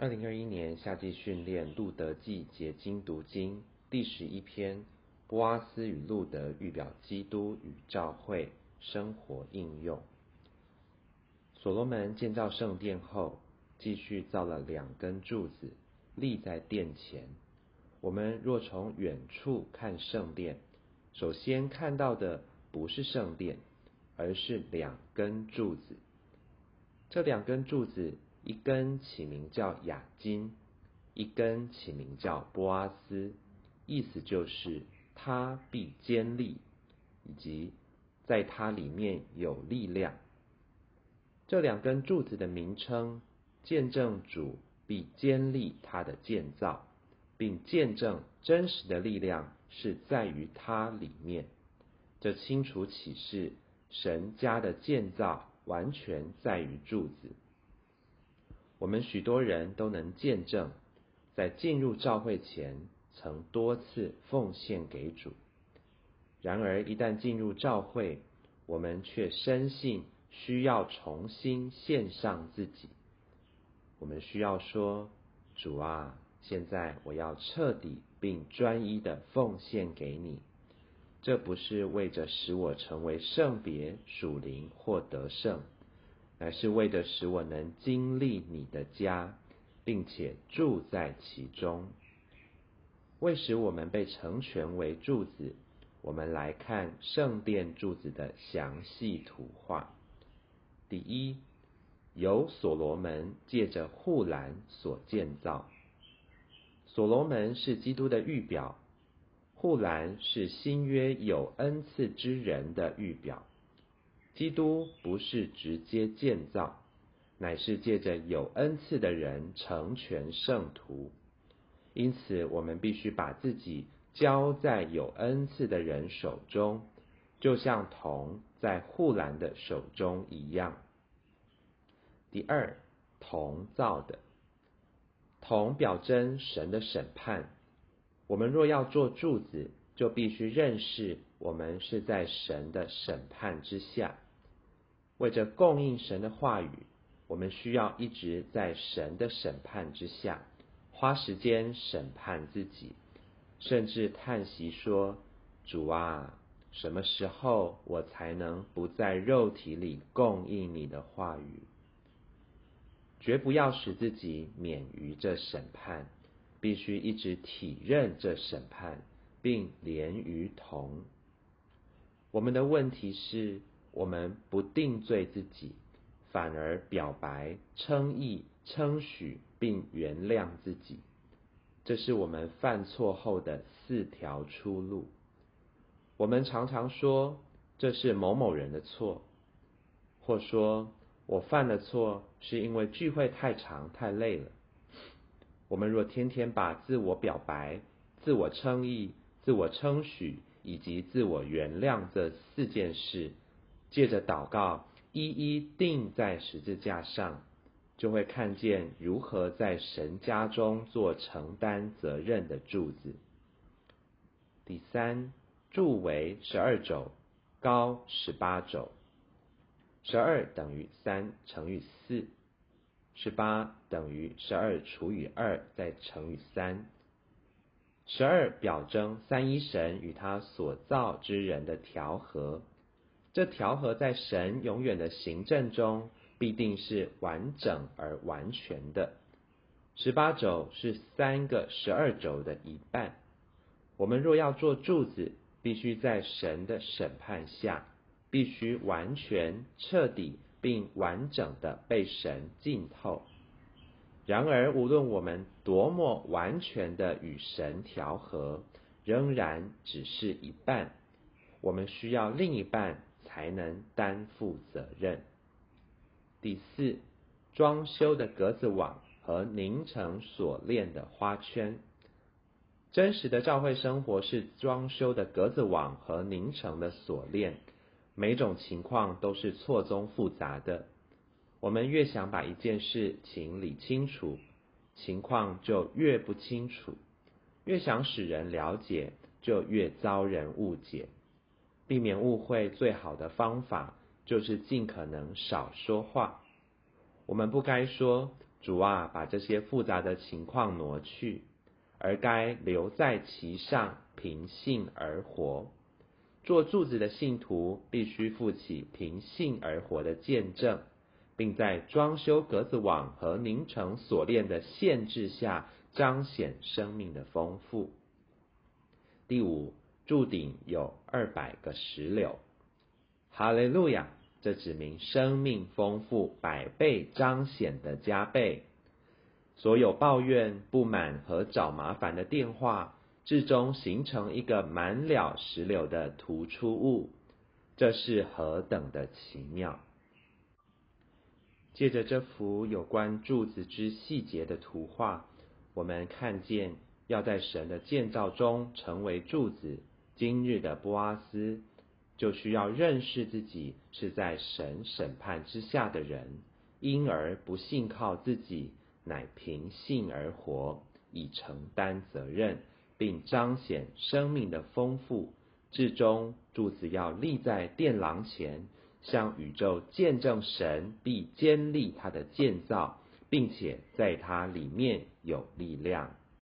二零二一年夏季训练路德记结晶读经第十一篇：波阿斯与路德预表基督与教会生活应用。所罗门建造圣殿后，继续造了两根柱子，立在殿前。我们若从远处看圣殿，首先看到的不是圣殿，而是两根柱子。这两根柱子。一根起名叫雅金，一根起名叫波阿斯，意思就是它必坚立，以及在它里面有力量。这两根柱子的名称，见证主必坚立它的建造，并见证真实的力量是在于它里面。这清楚启示神家的建造完全在于柱子。我们许多人都能见证，在进入教会前曾多次奉献给主。然而，一旦进入教会，我们却深信需要重新献上自己。我们需要说：“主啊，现在我要彻底并专一的奉献给你。”这不是为着使我成为圣别、属灵或得胜。乃是为的使我能经历你的家，并且住在其中。为使我们被成全为柱子，我们来看圣殿柱子的详细图画。第一，由所罗门借着护栏所建造。所罗门是基督的预表，护栏是新约有恩赐之人的预表。基督不是直接建造，乃是借着有恩赐的人成全圣徒。因此，我们必须把自己交在有恩赐的人手中，就像铜在护栏的手中一样。第二，铜造的铜表征神的审判。我们若要做柱子，就必须认识我们是在神的审判之下。为着供应神的话语，我们需要一直在神的审判之下，花时间审判自己，甚至叹息说：“主啊，什么时候我才能不在肉体里供应你的话语？”绝不要使自己免于这审判，必须一直体认这审判，并连于同。我们的问题是。我们不定罪自己，反而表白、称义、称许，并原谅自己。这是我们犯错后的四条出路。我们常常说这是某某人的错，或说我犯了错是因为聚会太长太累了。我们若天天把自我表白、自我称义、自我称许以及自我原谅这四件事，借着祷告，一一钉在十字架上，就会看见如何在神家中做承担责任的柱子。第三，柱为十二轴，高十八轴。十二等于三乘以四，十八等于十二除以二再乘以三。十二表征三一神与他所造之人的调和。这调和在神永远的行政中，必定是完整而完全的。十八轴是三个十二轴的一半。我们若要做柱子，必须在神的审判下，必须完全、彻底并完整的被神浸透。然而，无论我们多么完全的与神调和，仍然只是一半。我们需要另一半。才能担负责任。第四，装修的格子网和凝成锁链的花圈。真实的教会生活是装修的格子网和凝成的锁链，每种情况都是错综复杂的。我们越想把一件事情理清楚，情况就越不清楚；越想使人了解，就越遭人误解。避免误会最好的方法就是尽可能少说话。我们不该说主啊，把这些复杂的情况挪去，而该留在其上，凭信而活。做柱子的信徒必须负起凭信而活的见证，并在装修格子网和凝成锁链的限制下，彰显生命的丰富。第五，柱顶有二百个石榴。哈利路亚！这指明生命丰富百倍彰显的加倍。所有抱怨、不满和找麻烦的电话，最终形成一个满了石榴的突出物。这是何等的奇妙！借着这幅有关柱子之细节的图画，我们看见要在神的建造中成为柱子。今日的波阿斯。就需要认识自己是在神审判之下的人，因而不信靠自己，乃凭信而活，以承担责任，并彰显生命的丰富。至终，柱子要立在殿廊前，向宇宙见证神必坚立他的建造，并且在它里面有力量。